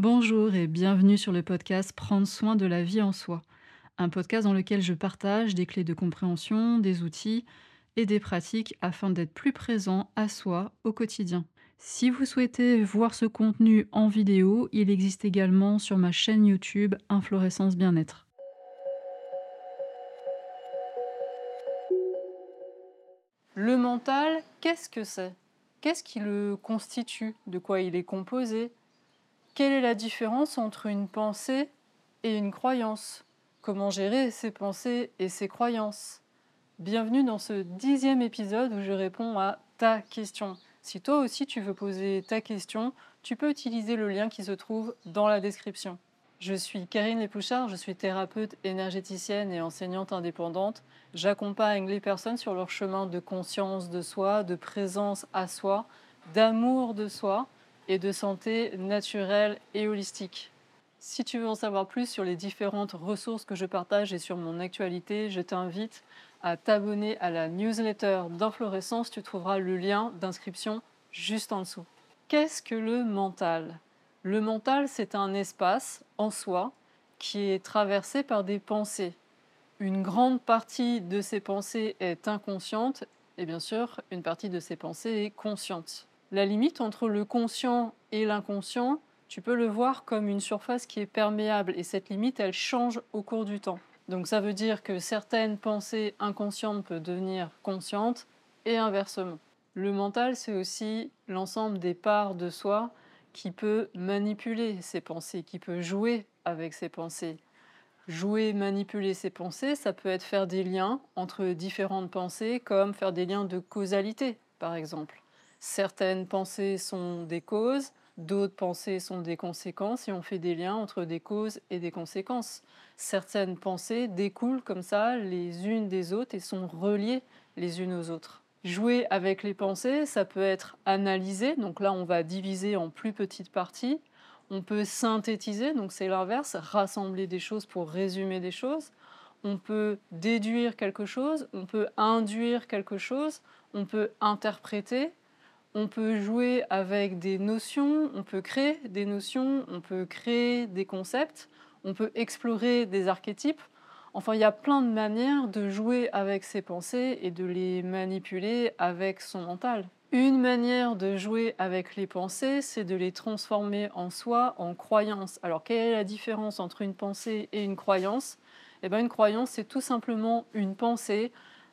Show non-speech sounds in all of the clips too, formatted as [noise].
Bonjour et bienvenue sur le podcast Prendre soin de la vie en soi, un podcast dans lequel je partage des clés de compréhension, des outils et des pratiques afin d'être plus présent à soi au quotidien. Si vous souhaitez voir ce contenu en vidéo, il existe également sur ma chaîne YouTube Inflorescence Bien-être. Le mental, qu'est-ce que c'est? Qu'est-ce qui le constitue? De quoi il est composé? Quelle est la différence entre une pensée et une croyance? Comment gérer ses pensées et ses croyances? Bienvenue dans ce dixième épisode où je réponds à ta question. Si toi aussi tu veux poser ta question, tu peux utiliser le lien qui se trouve dans la description. Je suis Karine Lépouchard, je suis thérapeute énergéticienne et enseignante indépendante. J'accompagne les personnes sur leur chemin de conscience de soi, de présence à soi, d'amour de soi et de santé naturelle et holistique. Si tu veux en savoir plus sur les différentes ressources que je partage et sur mon actualité, je t'invite à t'abonner à la newsletter d'Inflorescence. Tu trouveras le lien d'inscription juste en dessous. Qu'est-ce que le mental? Le mental, c'est un espace en soi qui est traversé par des pensées. Une grande partie de ces pensées est inconsciente et bien sûr, une partie de ces pensées est consciente. La limite entre le conscient et l'inconscient, tu peux le voir comme une surface qui est perméable et cette limite, elle change au cours du temps. Donc ça veut dire que certaines pensées inconscientes peuvent devenir conscientes et inversement. Le mental, c'est aussi l'ensemble des parts de soi qui peut manipuler ces pensées, qui peut jouer avec ces pensées. Jouer, manipuler ces pensées, ça peut être faire des liens entre différentes pensées, comme faire des liens de causalité, par exemple. Certaines pensées sont des causes, d'autres pensées sont des conséquences et on fait des liens entre des causes et des conséquences. Certaines pensées découlent comme ça les unes des autres et sont reliées les unes aux autres. Jouer avec les pensées, ça peut être analyser, donc là on va diviser en plus petites parties. On peut synthétiser, donc c'est l'inverse, rassembler des choses pour résumer des choses. On peut déduire quelque chose, on peut induire quelque chose, on peut interpréter, on peut jouer avec des notions, on peut créer des notions, on peut créer des concepts, on peut explorer des archétypes. Enfin, il y a plein de manières de jouer avec ses pensées et de les manipuler avec son mental. Une manière de jouer avec les pensées, c'est de les transformer en soi en croyances. Alors, quelle est la différence entre une pensée et une croyance? Eh bien, une croyance, c'est tout simplement une pensée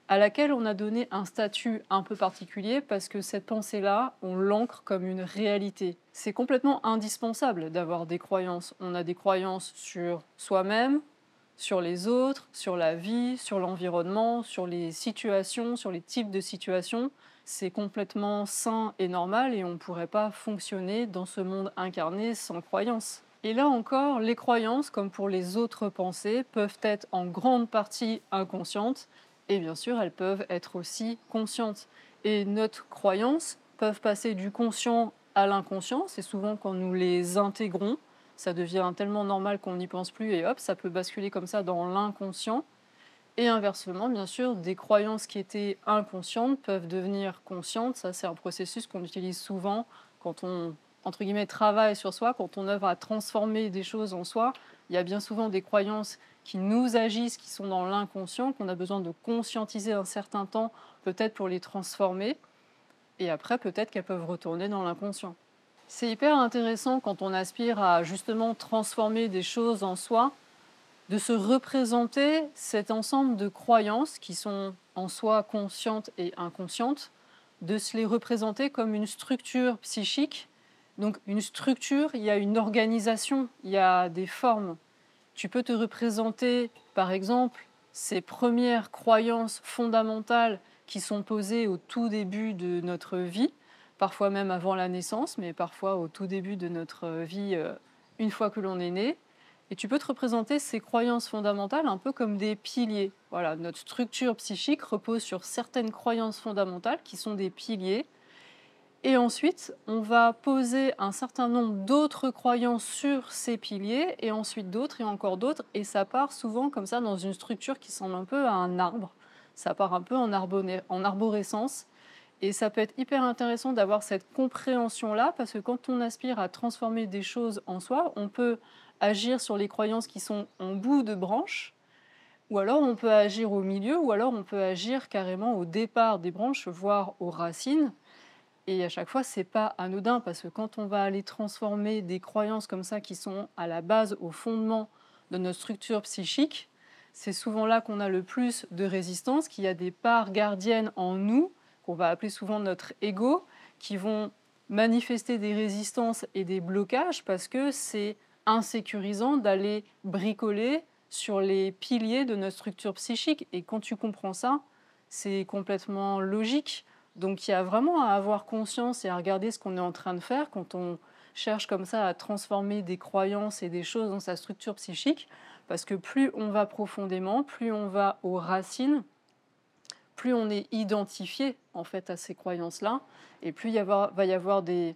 à laquelle on a donné un statut un peu particulier parce que cette pensée-là, on l'ancre comme une réalité. C'est complètement indispensable d'avoir des croyances. On a des croyances sur soi-même, sur les autres, sur la vie, sur l'environnement, sur les situations, sur les types de situations. C'est complètement sain et normal et on ne pourrait pas fonctionner dans ce monde incarné sans croyances. Et là encore, les croyances, comme pour les autres pensées, peuvent être en grande partie inconscientes, et bien sûr, elles peuvent être aussi conscientes. Et notre croyance peuvent passer du conscient à l'inconscient. C'est souvent quand nous les intégrons, ça devient tellement normal qu'on n'y pense plus et hop, ça peut basculer comme ça dans l'inconscient. Et inversement, bien sûr, des croyances qui étaient inconscientes peuvent devenir conscientes. Ça, c'est un processus qu'on utilise souvent quand on, entre guillemets, travaille sur soi, quand on œuvre à transformer des choses en soi. Il y a bien souvent des croyances qui nous agissent, qui sont dans l'inconscient, qu'on a besoin de conscientiser un certain temps, peut-être pour les transformer, et après peut-être qu'elles peuvent retourner dans l'inconscient. C'est hyper intéressant quand on aspire à justement transformer des choses en soi, de se représenter cet ensemble de croyances qui sont en soi conscientes et inconscientes, de se les représenter comme une structure psychique. Donc une structure, il y a une organisation, il y a des formes. Tu peux te représenter, par exemple, ces premières croyances fondamentales qui sont posées au tout début de notre vie, parfois même avant la naissance, mais parfois au tout début de notre vie, euh, une fois que l'on est né. Et tu peux te représenter ces croyances fondamentales un peu comme des piliers. Voilà, notre structure psychique repose sur certaines croyances fondamentales qui sont des piliers et ensuite, on va poser un certain nombre d'autres croyances sur ces piliers, et ensuite d'autres, et encore d'autres, et ça part souvent comme ça dans une structure qui semble un peu à un arbre. Ça part un peu en, arborescence. Et ça peut être hyper intéressant d'avoir cette compréhension-là, parce que quand on aspire à transformer des choses en soi, on peut agir sur les croyances qui sont en bout de branche, ou alors on peut agir au milieu, ou alors on peut agir carrément au départ des branches, voire aux racines. Et à chaque fois, c'est pas anodin, parce que quand on va aller transformer des croyances comme ça qui sont à la base, au fondement de notre structure psychique, c'est souvent là qu'on a le plus de résistance, qu'il y a des parts gardiennes en nous qu'on va appeler souvent notre ego, qui vont manifester des résistances et des blocages parce que c'est insécurisant d'aller bricoler sur les piliers de notre structure psychique. Et quand tu comprends ça, c'est complètement logique. Donc il y a vraiment à avoir conscience et à regarder ce qu'on est en train de faire quand on cherche comme ça à transformer des croyances et des choses dans sa structure psychique. Parce que plus on va profondément, plus on va aux racines, plus on est identifié en fait à ces croyances-là, et plus il va y avoir des,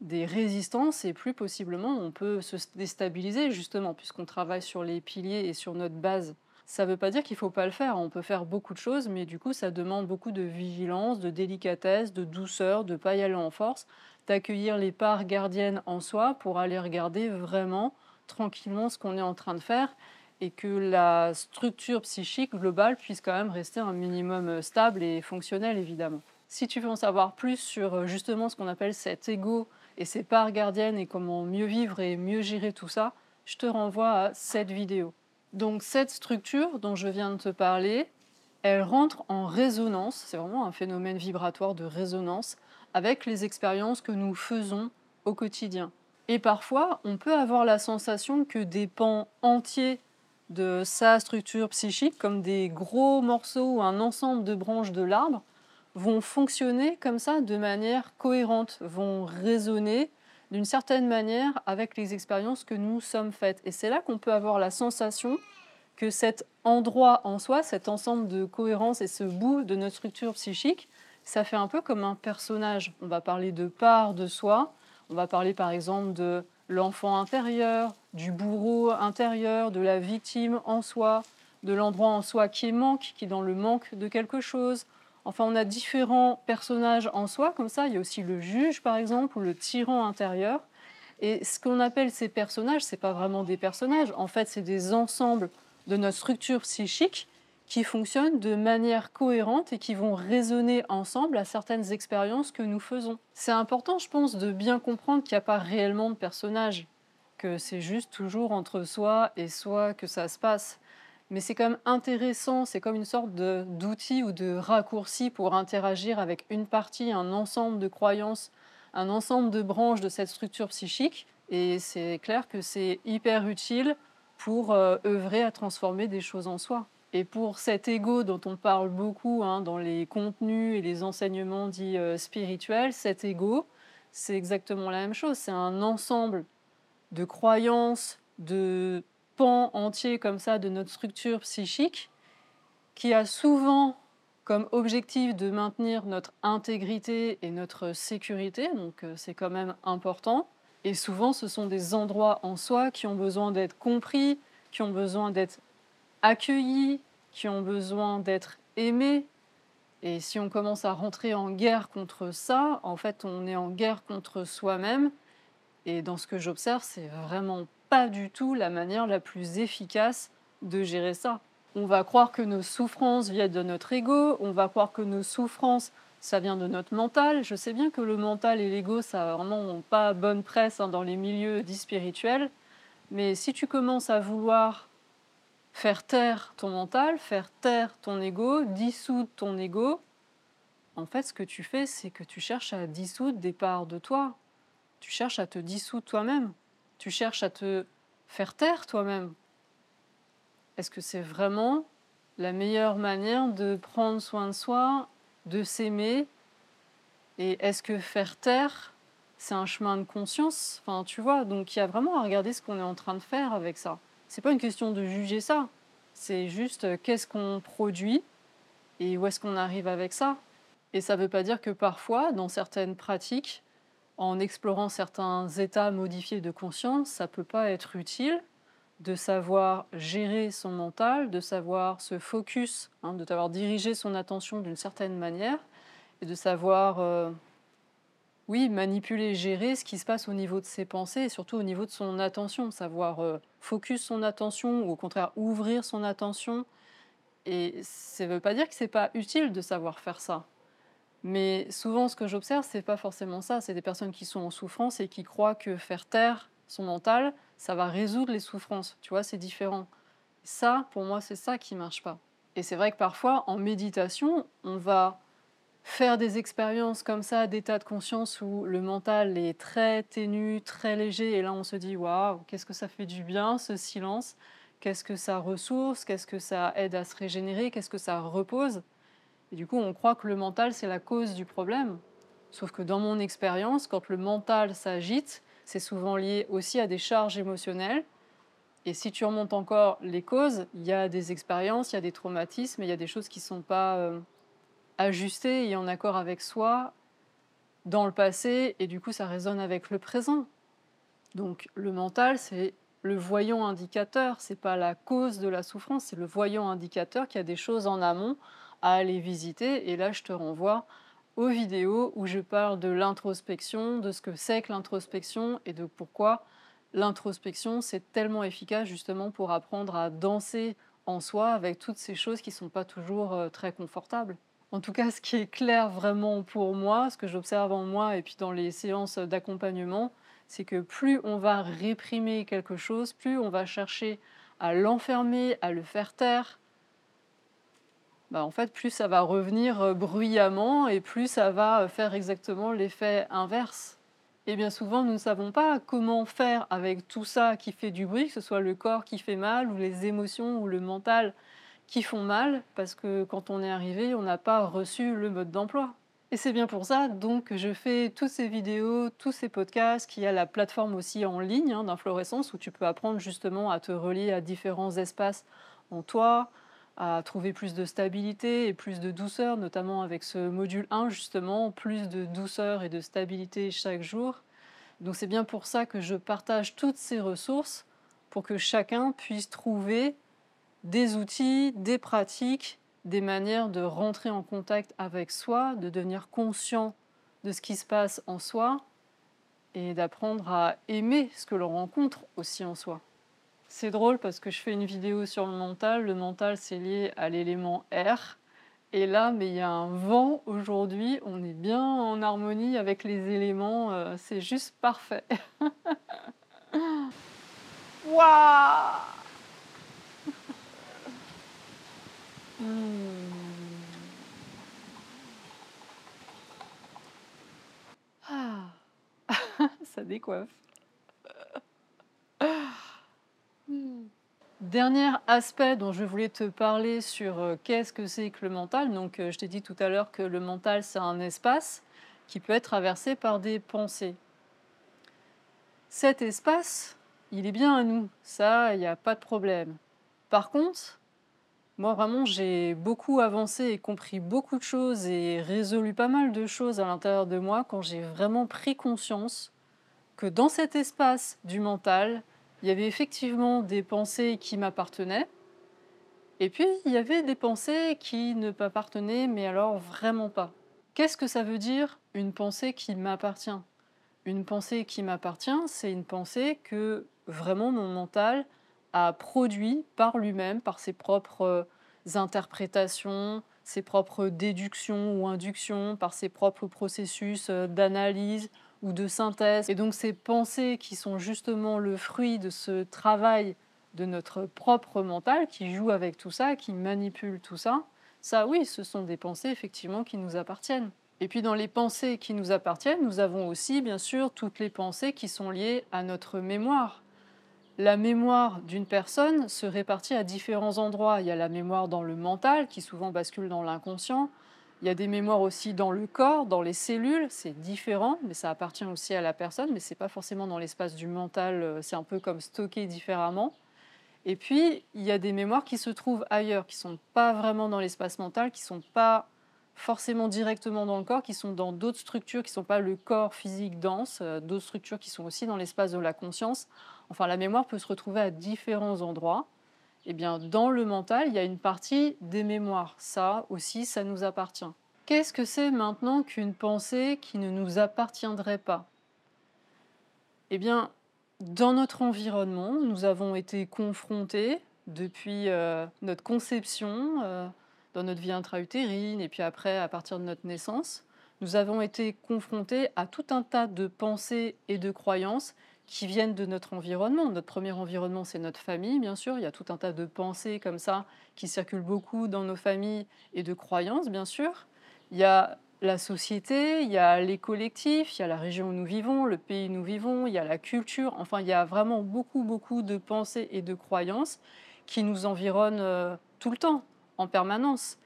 des résistances, et plus possiblement on peut se déstabiliser justement, puisqu'on travaille sur les piliers et sur notre base. Ça ne veut pas dire qu'il ne faut pas le faire, on peut faire beaucoup de choses, mais du coup ça demande beaucoup de vigilance, de délicatesse, de douceur, de ne pas y aller en force, d'accueillir les parts gardiennes en soi pour aller regarder vraiment tranquillement ce qu'on est en train de faire et que la structure psychique globale puisse quand même rester un minimum stable et fonctionnel évidemment. Si tu veux en savoir plus sur euh, justement ce qu'on appelle cet ego et ses parts gardiennes et comment mieux vivre et mieux gérer tout ça, je te renvoie à cette vidéo. Donc cette structure dont je viens de te parler, elle rentre en résonance, c'est vraiment un phénomène vibratoire de résonance avec les expériences que nous faisons au quotidien. Et parfois, on peut avoir la sensation que des pans entiers de sa structure psychique comme des gros morceaux ou un ensemble de branches de l'arbre vont fonctionner comme ça de manière cohérente, vont résonner d'une certaine manière avec les expériences que nous sommes faites. Et c'est là qu'on peut avoir la sensation que cet endroit en soi, cet ensemble de cohérence et ce bout de notre structure psychique, ça fait un peu comme un personnage. On va parler de part de soi, on va parler par exemple de l'enfant intérieur, du bourreau intérieur, de la victime en soi, de l'endroit en soi qui manque, qui est dans le manque de quelque chose. Enfin, on a différents personnages en soi, comme ça. Il y a aussi le juge, par exemple, ou le tyran intérieur. Et ce qu'on appelle ces personnages, ce n'est pas vraiment des personnages. En fait, c'est des ensembles de notre structure psychique qui fonctionnent de manière cohérente et qui vont résonner ensemble à certaines expériences que nous faisons. C'est important, je pense, de bien comprendre qu'il n'y a pas réellement de personnages, que c'est juste toujours entre soi et soi que ça se passe. Mais c'est quand même intéressant, c'est comme une sorte d'outil ou de raccourci pour interagir avec une partie, un ensemble de croyances, un ensemble de branches de cette structure psychique. Et c'est clair que c'est hyper utile pour euh, œuvrer à transformer des choses en soi. Et pour cet ego dont on parle beaucoup hein, dans les contenus et les enseignements dits euh, spirituels, cet ego, c'est exactement la même chose. C'est un ensemble de croyances, de pans entiers comme ça de notre structure psychique qui a souvent comme objectif de maintenir notre intégrité et notre sécurité, donc euh, c'est quand même important. Et souvent, ce sont des endroits en soi qui ont besoin d'être compris, qui ont besoin d'être accueillis, qui ont besoin d'être aimés. Et si on commence à rentrer en guerre contre ça, en fait, on est en guerre contre soi-même. Et dans ce que j'observe, c'est vraiment pas du tout la manière la plus efficace de gérer ça. On va croire que nos souffrances viennent de notre ego, on va croire que nos souffrances, ça vient de notre mental. Je sais bien que le mental et l'ego, ça vraiment pas bonne presse hein, dans les milieux dits spirituels. Mais si tu commences à vouloir faire taire ton mental, faire taire ton ego, dissoudre ton ego, en fait, ce que tu fais, c'est que tu cherches à dissoudre des parts de toi. Tu cherches à te dissoudre toi-même. Tu cherches à te faire taire toi-même. Est-ce que c'est vraiment la meilleure manière de prendre soin de soi, de s'aimer? Et est-ce que faire taire, c'est un chemin de conscience? Enfin, tu vois, donc il y a vraiment à regarder ce qu'on est en train de faire avec ça c'est pas une question de juger ça. C'est juste euh, qu'est-ce qu'on produit et où est-ce qu'on arrive avec ça? Et ça veut pas dire que parfois, dans certaines pratiques, en explorant certains états modifiés de conscience, ça peut pas être utile de savoir gérer son mental, de savoir se focus, hein, de savoir diriger son attention d'une certaine manière, et de savoir, euh, oui, manipuler, gérer ce qui se passe au niveau de ses pensées et surtout au niveau de son attention, savoir euh, focus son attention ou au contraire ouvrir son attention. Et ça ne veut pas dire que c'est pas utile de savoir faire ça. Mais souvent, ce que j'observe, c'est pas forcément ça. C'est des personnes qui sont en souffrance et qui croient que faire taire son mental, ça va résoudre les souffrances. Tu vois, c'est différent. Ça, pour moi, c'est ça qui marche pas. Et c'est vrai que parfois, en méditation, on va faire des expériences comme ça, d'état de conscience où le mental est très ténu, très léger, et là on se dit waouh, qu'est-ce que ça fait du bien ce silence, qu'est-ce que ça ressource, qu'est-ce que ça aide à se régénérer, qu'est-ce que ça repose? Et du coup, on croit que le mental c'est la cause du problème. Sauf que dans mon expérience, quand le mental s'agite, c'est souvent lié aussi à des charges émotionnelles. Et si tu remontes encore les causes, il y a des expériences, il y a des traumatismes, il y a des choses qui ne sont pas euh, ajustées et en accord avec soi dans le passé, et du coup ça résonne avec le présent. Donc le mental, c'est le voyant indicateur, c'est pas la cause de la souffrance, c'est le voyant indicateur qui a des choses en amont à aller visiter. Et là, je te renvoie aux vidéos où je parle de l'introspection, de ce que c'est que l'introspection et de pourquoi l'introspection c'est tellement efficace justement pour apprendre à danser en soi avec toutes ces choses qui ne sont pas toujours euh, très confortables. En tout cas, ce qui est clair vraiment pour moi, ce que j'observe en moi et puis dans les séances d'accompagnement, c'est que plus on va réprimer quelque chose, plus on va chercher à l'enfermer, à le faire taire, bah, en fait, plus ça va revenir euh, bruyamment et plus ça va euh, faire exactement l'effet inverse. Et bien souvent, nous ne savons pas comment faire avec tout ça qui fait du bruit, que ce soit le corps qui fait mal ou les émotions ou le mental qui font mal, parce que quand on est arrivé, on n'a pas reçu le mode d'emploi. Et c'est bien pour ça donc que je fais toutes ces vidéos, tous ces podcasts, qu'il y a la plateforme aussi en ligne hein, d'inflorescence où tu peux apprendre justement à te relier à différents espaces en toi, à trouver plus de stabilité et plus de douceur, notamment avec ce module 1 justement, plus de douceur et de stabilité chaque jour. Donc c'est bien pour ça que je partage toutes ces ressources pour que chacun puisse trouver des outils, des pratiques, des manières de rentrer en contact avec soi, de devenir conscient de ce qui se passe en soi et d'apprendre à aimer ce que l'on rencontre aussi en soi. C'est drôle parce que je fais une vidéo sur le mental. Le mental, c'est lié à l'élément R. Et là, mais il y a un vent aujourd'hui. On est bien en harmonie avec les éléments. Euh, c'est juste parfait. [laughs] Waouh [laughs] ah. [laughs] Ça décoiffe. Dernier aspect dont je voulais te parler sur euh, qu'est-ce que c'est que le mental. Donc, euh, je t'ai dit tout à l'heure que le mental, c'est un espace qui peut être traversé par des pensées. Cet espace, il est bien à nous, ça, il n'y a pas de problème. Par contre, moi vraiment, j'ai beaucoup avancé et compris beaucoup de choses et résolu pas mal de choses à l'intérieur de moi quand j'ai vraiment pris conscience que dans cet espace du mental, il y avait effectivement des pensées qui m'appartenaient, et puis il y avait des pensées qui ne m'appartenaient, mais alors vraiment pas. Qu'est-ce que ça veut dire une pensée qui m'appartient? Une pensée qui m'appartient, c'est une pensée que vraiment mon mental a produit par lui-même, par ses propres interprétations, ses propres déductions ou inductions, par ses propres processus euh, d'analyse ou de synthèse. Et donc ces pensées qui sont justement le fruit de ce travail de notre propre mental, qui joue avec tout ça, qui manipule tout ça, ça oui, ce sont des pensées effectivement qui nous appartiennent. Et puis dans les pensées qui nous appartiennent, nous avons aussi bien sûr toutes les pensées qui sont liées à notre mémoire. La mémoire d'une personne se répartit à différents endroits. Il y a la mémoire dans le mental qui souvent bascule dans l'inconscient. Il y a des mémoires aussi dans le corps, dans les cellules, c'est différent, mais ça appartient aussi à la personne, mais ce n'est pas forcément dans l'espace du mental, euh, c'est un peu comme stocké différemment. Et puis, il y a des mémoires qui se trouvent ailleurs, qui sont pas vraiment dans l'espace mental, qui sont pas forcément directement dans le corps, qui sont dans d'autres structures qui ne sont pas le corps physique dense, euh, d'autres structures qui sont aussi dans l'espace de la conscience. Enfin, la mémoire peut se retrouver à différents endroits eh bien, dans le mental, il y a une partie des mémoires. Ça aussi, ça nous appartient. Qu'est-ce que c'est maintenant qu'une pensée qui ne nous appartiendrait pas? Eh bien, dans notre environnement, nous avons été confrontés depuis euh, notre conception, euh, dans notre vie intra-utérine, et puis après, à partir de notre naissance, nous avons été confrontés à tout un tas de pensées et de croyances qui viennent de notre environnement. Notre premier environnement, c'est notre famille, bien sûr. Il y a tout un tas de pensées comme ça qui circulent beaucoup dans nos familles et de croyances, bien sûr. Il y a la société, il y a les collectifs, il y a la région où nous vivons, le pays où nous vivons, il y a la culture. Enfin, il y a vraiment beaucoup, beaucoup de pensées et de croyances qui nous environnent euh, tout le temps, en permanence.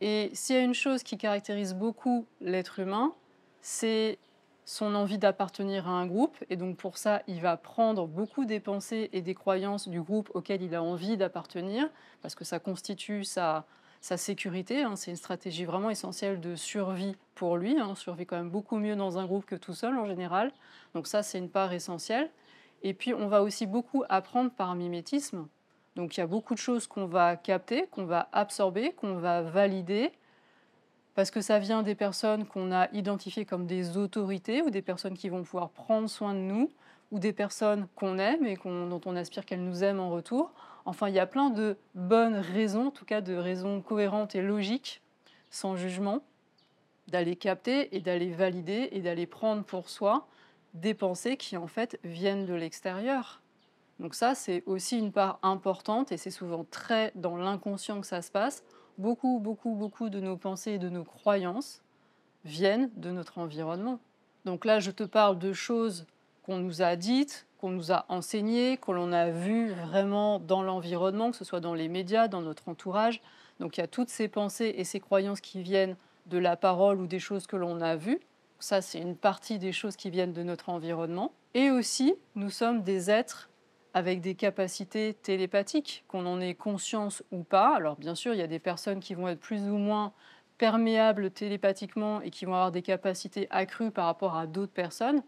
Et s'il y a une chose qui caractérise beaucoup l'être humain, c'est son envie d'appartenir à un groupe. Et donc pour ça, il va prendre beaucoup des pensées et des croyances du groupe auquel il a envie d'appartenir, parce que ça constitue sa, sa sécurité. Hein. C'est une stratégie vraiment essentielle de survie pour lui. Hein. On survit quand même beaucoup mieux dans un groupe que tout seul en général. Donc ça, c'est une part essentielle. Et puis on va aussi beaucoup apprendre par mimétisme. Donc il y a beaucoup de choses qu'on va capter, qu'on va absorber, qu'on va valider, parce que ça vient des personnes qu'on a identifiées comme des autorités ou des personnes qui vont pouvoir prendre soin de nous, ou des personnes qu'on aime et dont on aspire qu'elles nous aiment en retour. Enfin, il y a plein de bonnes raisons, en tout cas de raisons cohérentes et logiques, sans jugement, d'aller capter et d'aller valider et d'aller prendre pour soi des pensées qui en fait viennent de l'extérieur. Donc ça, c'est aussi une part importante et c'est souvent très dans l'inconscient que ça se passe. Beaucoup, beaucoup, beaucoup de nos pensées et de nos croyances viennent de notre environnement. Donc là, je te parle de choses qu'on nous a dites, qu'on nous a enseignées, que l'on a vues vraiment dans l'environnement, que ce soit dans les médias, dans notre entourage. Donc il y a toutes ces pensées et ces croyances qui viennent de la parole ou des choses que l'on a vues. Ça, c'est une partie des choses qui viennent de notre environnement. Et aussi, nous sommes des êtres avec des capacités télépathiques, qu'on en ait conscience ou pas. Alors bien sûr, il y a des personnes qui vont être plus ou moins perméables télépathiquement et qui vont avoir des capacités accrues par rapport à d'autres personnes.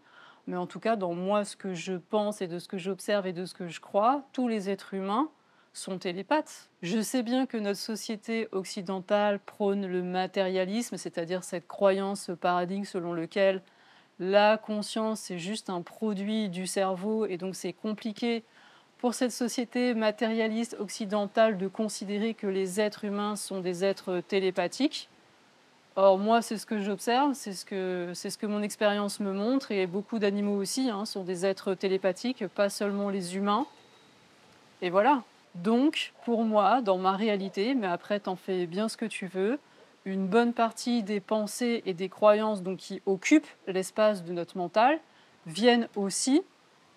Mais en tout cas, dans moi, ce que je pense et de ce que j'observe et de ce que je crois, tous les êtres humains sont télépathes. Je sais bien que notre société occidentale prône le matérialisme, c'est-à-dire cette croyance, ce paradigme selon lequel la conscience est juste un produit du cerveau et donc c'est compliqué pour cette société matérialiste occidentale de considérer que les êtres humains sont des êtres télépathiques. Or, moi, c'est ce que j'observe, c'est ce que, ce que mon expérience me montre, et beaucoup d'animaux aussi hein, sont des êtres télépathiques, pas seulement les humains. Et voilà. Donc, pour moi, dans ma réalité, mais après, t'en fais bien ce que tu veux, une bonne partie des pensées et des croyances donc, qui occupent l'espace de notre mental viennent aussi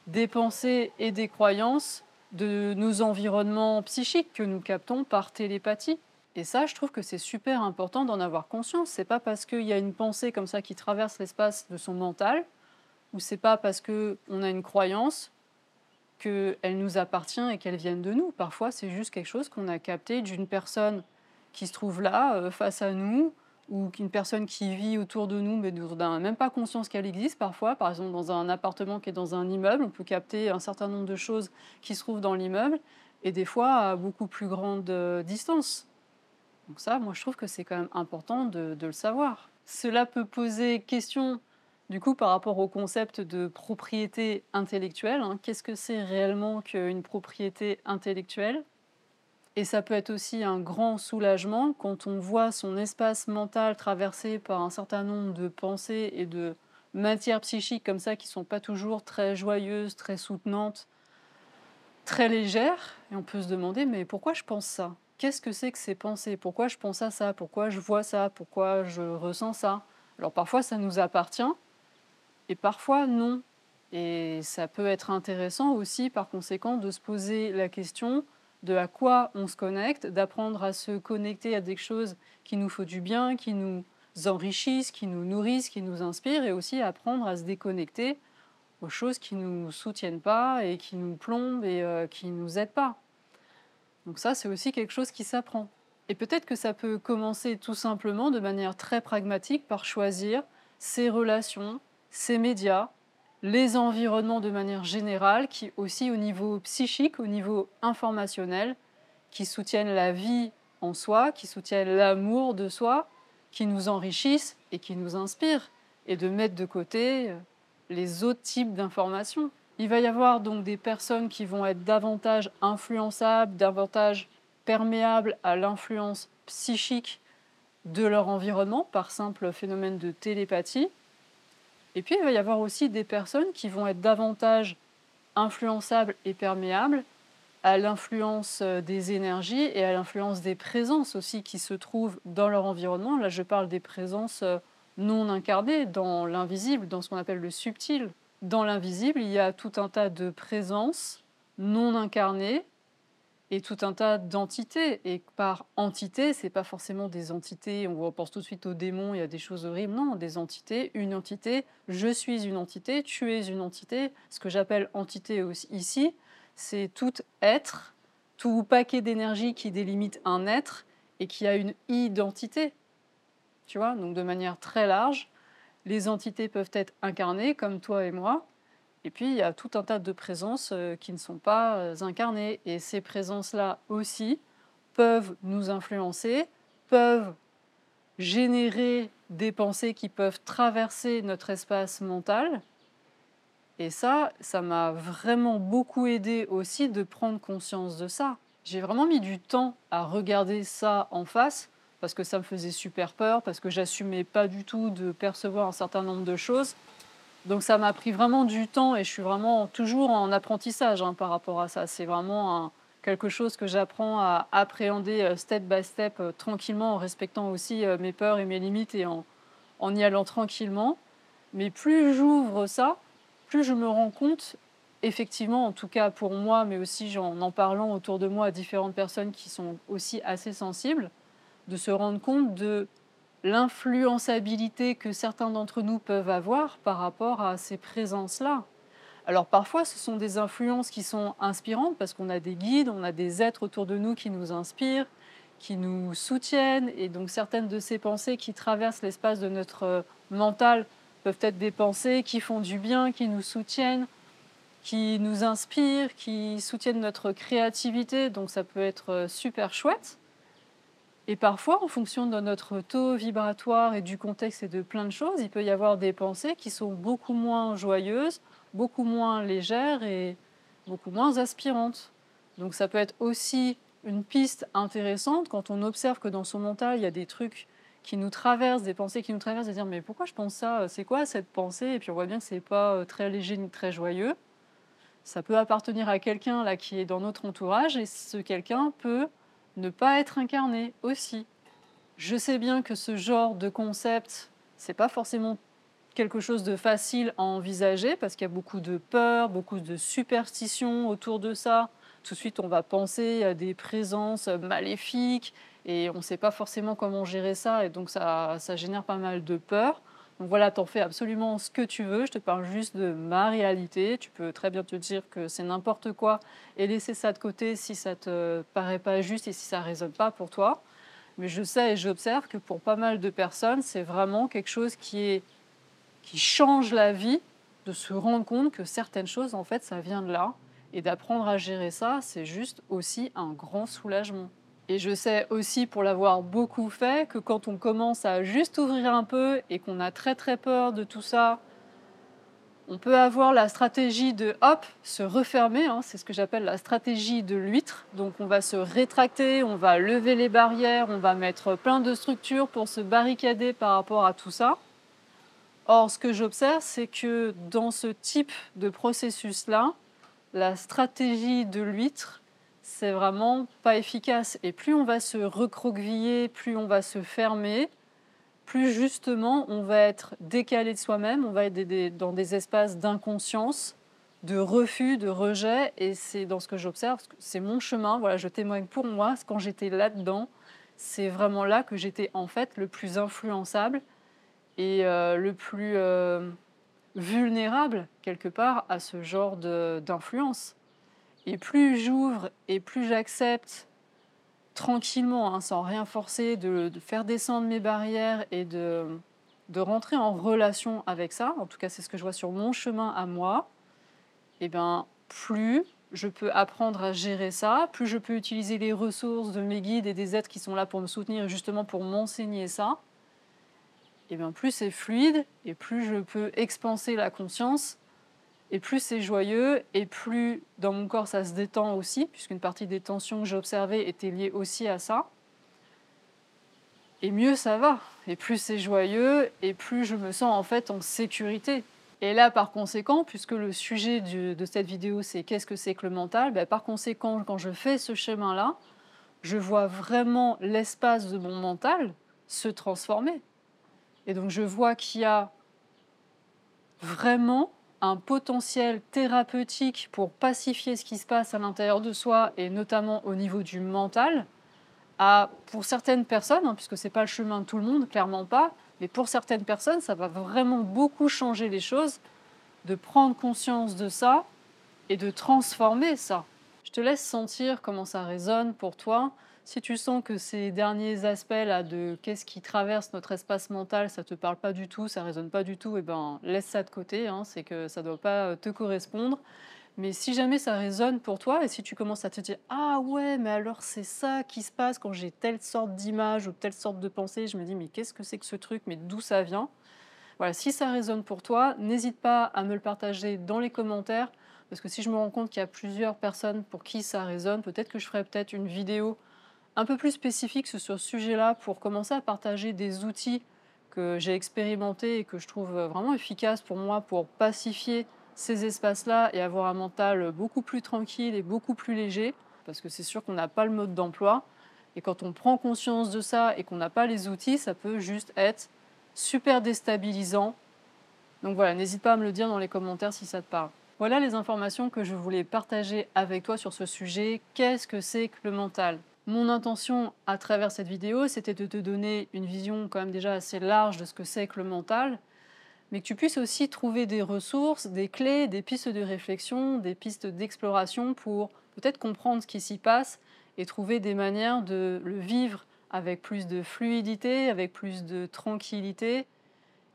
des pensées et des croyances de nos environnements psychiques que nous captons par télépathie. Et ça, je trouve que c'est super important d'en avoir conscience. C'est pas parce qu'il y a une pensée comme ça qui traverse l'espace de son mental, ou c'est pas parce qu'on a une croyance qu'elle nous appartient et qu'elle vienne de nous. Parfois, c'est juste quelque chose qu'on a capté d'une personne qui se trouve là, euh, face à nous, ou qu'une personne qui vit autour de nous, mais dont on même pas conscience qu'elle existe parfois. Par exemple, dans un appartement qui est dans un immeuble, on peut capter un certain nombre de choses qui se trouvent dans l'immeuble, et des fois à beaucoup plus grande euh, distance. Donc ça, moi, je trouve que c'est quand même important de, le savoir. Cela peut poser question, du coup, par rapport au concept de propriété intellectuelle. Hein. Qu'est-ce que c'est réellement qu'une propriété intellectuelle? Et ça peut être aussi un grand soulagement quand on voit son espace mental traversé par un certain nombre de pensées et de matières psychiques comme ça qui ne sont pas toujours très joyeuses, très soutenantes, très légères. Et on peut se demander, mais pourquoi je pense ça? Qu'est-ce que c'est que ces pensées? Pourquoi je pense à ça? Pourquoi je vois ça? Pourquoi je ressens ça? Alors parfois ça nous appartient et parfois non. Et ça peut être intéressant aussi par conséquent de se poser la question de à quoi on se connecte, d'apprendre à se connecter à des choses qui nous font du bien, qui nous enrichissent, qui nous nourrissent, qui nous inspirent, et aussi apprendre à se déconnecter aux choses qui ne nous soutiennent pas et qui nous plombent et euh, qui ne nous aident pas. Donc ça, c'est aussi quelque chose qui s'apprend. Et peut-être que ça peut commencer tout simplement de manière très pragmatique par choisir ses relations, ses médias, les environnements de manière générale, qui aussi au niveau psychique, au niveau informationnel, qui soutiennent la vie en soi, qui soutiennent l'amour de soi, qui nous enrichissent et qui nous inspirent, et de mettre de côté euh, les autres types d'informations. Il va y avoir donc des personnes qui vont être davantage influençables, davantage perméables à l'influence psychique de leur environnement par simple phénomène de télépathie. Et puis il va y avoir aussi des personnes qui vont être davantage influençables et perméables à l'influence euh, des énergies et à l'influence des présences aussi qui se trouvent dans leur environnement. Là, je parle des présences euh, non incarnées, dans l'invisible, dans ce qu'on appelle le subtil. Dans l'invisible, il y a tout un tas de présences non incarnées et tout un tas d'entités. Et par entité, c'est pas forcément des entités, on pense tout de suite aux démons, y a des choses horribles. Non, des entités, une entité, je suis une entité, tu es une entité. Ce que j'appelle entité ici, c'est tout être, tout paquet d'énergie qui délimite un être et qui a une identité. Tu vois, donc de manière très large, les entités peuvent être incarnées comme toi et moi, et puis il y a tout un tas de présences euh, qui ne sont pas euh, incarnées, et ces présences-là aussi peuvent nous influencer, peuvent générer des pensées qui peuvent traverser notre espace mental, et ça, ça m'a vraiment beaucoup aidé aussi de prendre conscience de ça. J'ai vraiment mis du temps à regarder ça en face parce que ça me faisait super peur, parce que j'assumais pas du tout de percevoir un certain nombre de choses. Donc ça m'a pris vraiment du temps et je suis vraiment toujours en apprentissage hein, par rapport à ça. C'est vraiment quelque chose que j'apprends à appréhender euh, step by step, euh, tranquillement, en respectant aussi euh, mes peurs et mes limites et en, en y allant tranquillement. Mais plus j'ouvre ça, plus je me rends compte, effectivement, en tout cas pour moi, mais aussi en en parlant autour de moi à différentes personnes qui sont aussi assez sensibles, de se rendre compte de l'influençabilité que certains d'entre nous peuvent avoir par rapport à ces présences-là. Alors parfois, ce sont des influences qui sont inspirantes parce qu'on a des guides, on a des êtres autour de nous qui nous inspirent, qui nous soutiennent, et donc certaines de ces pensées qui traversent l'espace de notre mental peuvent être des pensées qui font du bien, qui nous soutiennent, qui nous inspirent, qui soutiennent notre créativité. Donc ça peut être euh, super chouette. Et parfois, en fonction de notre taux vibratoire et du contexte et de plein de choses, il peut y avoir des pensées qui sont beaucoup moins joyeuses, beaucoup moins légères et beaucoup moins aspirantes. Donc ça peut être aussi une piste intéressante quand on observe que dans son mental, il y a des trucs qui nous traversent, des pensées qui nous traversent, de dire mais pourquoi je pense ça? C'est quoi cette pensée? Et puis on voit bien que c'est pas euh, très léger ni très joyeux. Ça peut appartenir à quelqu'un là qui est dans notre entourage et ce quelqu'un peut ne pas être incarné aussi. Je sais bien que ce genre de concept, c'est pas forcément quelque chose de facile à envisager parce qu'il y a beaucoup de peur, beaucoup de superstitions autour de ça. Tout de suite, on va penser à des présences maléfiques, et on ne sait pas forcément comment gérer ça et donc ça, ça génère pas mal de peur. Donc voilà, t'en fais absolument ce que tu veux, je te parle juste de ma réalité, tu peux très bien te dire que c'est n'importe quoi et laisser ça de côté si ça te paraît pas juste et si ça résonne pas pour toi. Mais je sais et j'observe que pour pas mal de personnes, c'est vraiment quelque chose qui est qui change la vie de se rendre compte que certaines choses en fait ça vient de là et d'apprendre à gérer ça, c'est juste aussi un grand soulagement. Et je sais aussi, pour l'avoir beaucoup fait, que quand on commence à juste ouvrir un peu et qu'on a très très peur de tout ça, on peut avoir la stratégie de hop, se refermer, hein, c'est ce que j'appelle la stratégie de l'huître. Donc on va se rétracter, on va lever les barrières, on va mettre plein de structures pour se barricader par rapport à tout ça. Or, ce que j'observe, c'est que dans ce type de processus-là, la stratégie de l'huître c'est vraiment pas efficace. Et plus on va se recroqueviller, plus on va se fermer, plus justement on va être décalé de soi-même, on va être dans des espaces d'inconscience, de refus, de rejet. Et c'est dans ce que j'observe, c'est mon chemin. Voilà, je témoigne pour moi, quand j'étais là-dedans, c'est vraiment là que j'étais en fait le plus influençable et euh, le plus euh, vulnérable quelque part à ce genre d'influence. Et plus j'ouvre et plus j'accepte tranquillement, hein, sans rien forcer, de, faire descendre mes barrières et de, de rentrer en relation avec ça, en tout cas c'est ce que je vois sur mon chemin à moi, et eh bien plus je peux apprendre à gérer ça, plus je peux utiliser les ressources de mes guides et des êtres qui sont là pour me soutenir, justement pour m'enseigner ça, et bien plus c'est fluide, et plus je peux expanser la conscience, et plus c'est joyeux, et plus dans mon corps ça se détend aussi, puisqu'une partie des tensions que j'observais était liée aussi à ça. Et mieux ça va, et plus c'est joyeux, et plus je me sens en fait en sécurité. Et là, par conséquent, puisque le sujet de cette vidéo c'est qu'est-ce que c'est que le mental, ben, par conséquent, quand je fais ce chemin-là, je vois vraiment l'espace de mon mental se transformer. Et donc je vois qu'il y a vraiment un potentiel thérapeutique pour pacifier ce qui se passe à l'intérieur de soi et notamment au niveau du mental. Pour certaines personnes, hein, puisque ce n'est pas le chemin de tout le monde, clairement pas, mais pour certaines personnes, ça va vraiment beaucoup changer les choses, de prendre conscience de ça et de transformer ça. Je te laisse sentir comment ça résonne pour toi. Si tu sens que ces derniers aspects-là de qu'est-ce qui traverse notre espace mental, ça te parle pas du tout, ça résonne pas du tout, eh ben laisse ça de côté, hein, c'est que ça doit pas euh, te correspondre. Mais si jamais ça résonne pour toi et si tu commences à te dire ah ouais mais alors c'est ça qui se passe quand j'ai telle sorte d'image ou telle sorte de pensée, je me dis mais qu'est-ce que c'est que ce truc, mais d'où ça vient? Voilà, si ça résonne pour toi, n'hésite pas à me le partager dans les commentaires parce que si je me rends compte qu'il y a plusieurs personnes pour qui ça résonne, peut-être que je ferai peut-être une vidéo un peu plus spécifique sur ce sujet-là pour commencer à partager des outils que j'ai expérimentés et que je trouve vraiment efficaces pour moi pour pacifier ces espaces-là et avoir un mental beaucoup plus tranquille et beaucoup plus léger, parce que c'est sûr qu'on n'a pas le mode d'emploi. Et quand on prend conscience de ça et qu'on n'a pas les outils, ça peut juste être super déstabilisant. Donc voilà, n'hésite pas à me le dire dans les commentaires si ça te parle. Voilà les informations que je voulais partager avec toi sur ce sujet. Qu'est-ce que c'est que le mental? Mon intention à travers cette vidéo, c'était de te donner une vision quand même déjà assez large de ce que c'est que le mental, mais que tu puisses aussi trouver des ressources, des clés, des pistes de réflexion, des pistes d'exploration pour peut-être comprendre ce qui s'y passe et trouver des manières de le vivre avec plus de fluidité, avec plus de tranquillité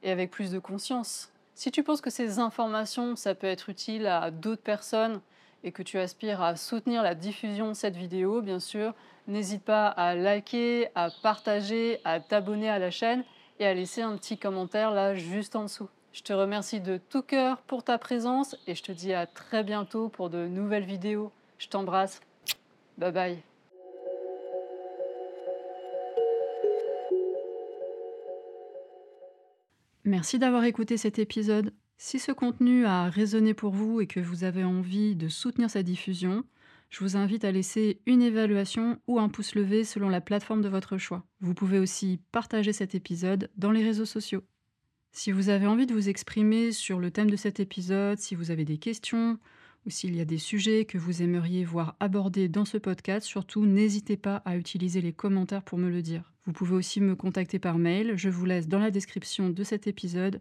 et avec plus de conscience. Si tu penses que ces informations, ça peut être utile à d'autres personnes et que tu aspires à soutenir la diffusion de cette vidéo, bien sûr, n'hésite pas à liker, à partager, à t'abonner à la chaîne et à laisser un petit commentaire là juste en dessous. Je te remercie de tout cœur pour ta présence et je te dis à très bientôt pour de nouvelles vidéos. Je t'embrasse. Bye bye. Merci d'avoir écouté cet épisode. Si ce contenu a résonné pour vous et que vous avez envie de soutenir sa diffusion, je vous invite à laisser une évaluation ou un pouce levé selon la plateforme de votre choix. Vous pouvez aussi partager cet épisode dans les réseaux sociaux. Si vous avez envie de vous exprimer sur le thème de cet épisode, si vous avez des questions ou s'il y a des sujets que vous aimeriez voir abordés dans ce podcast, surtout n'hésitez pas à utiliser les commentaires pour me le dire. Vous pouvez aussi me contacter par mail. Je vous laisse dans la description de cet épisode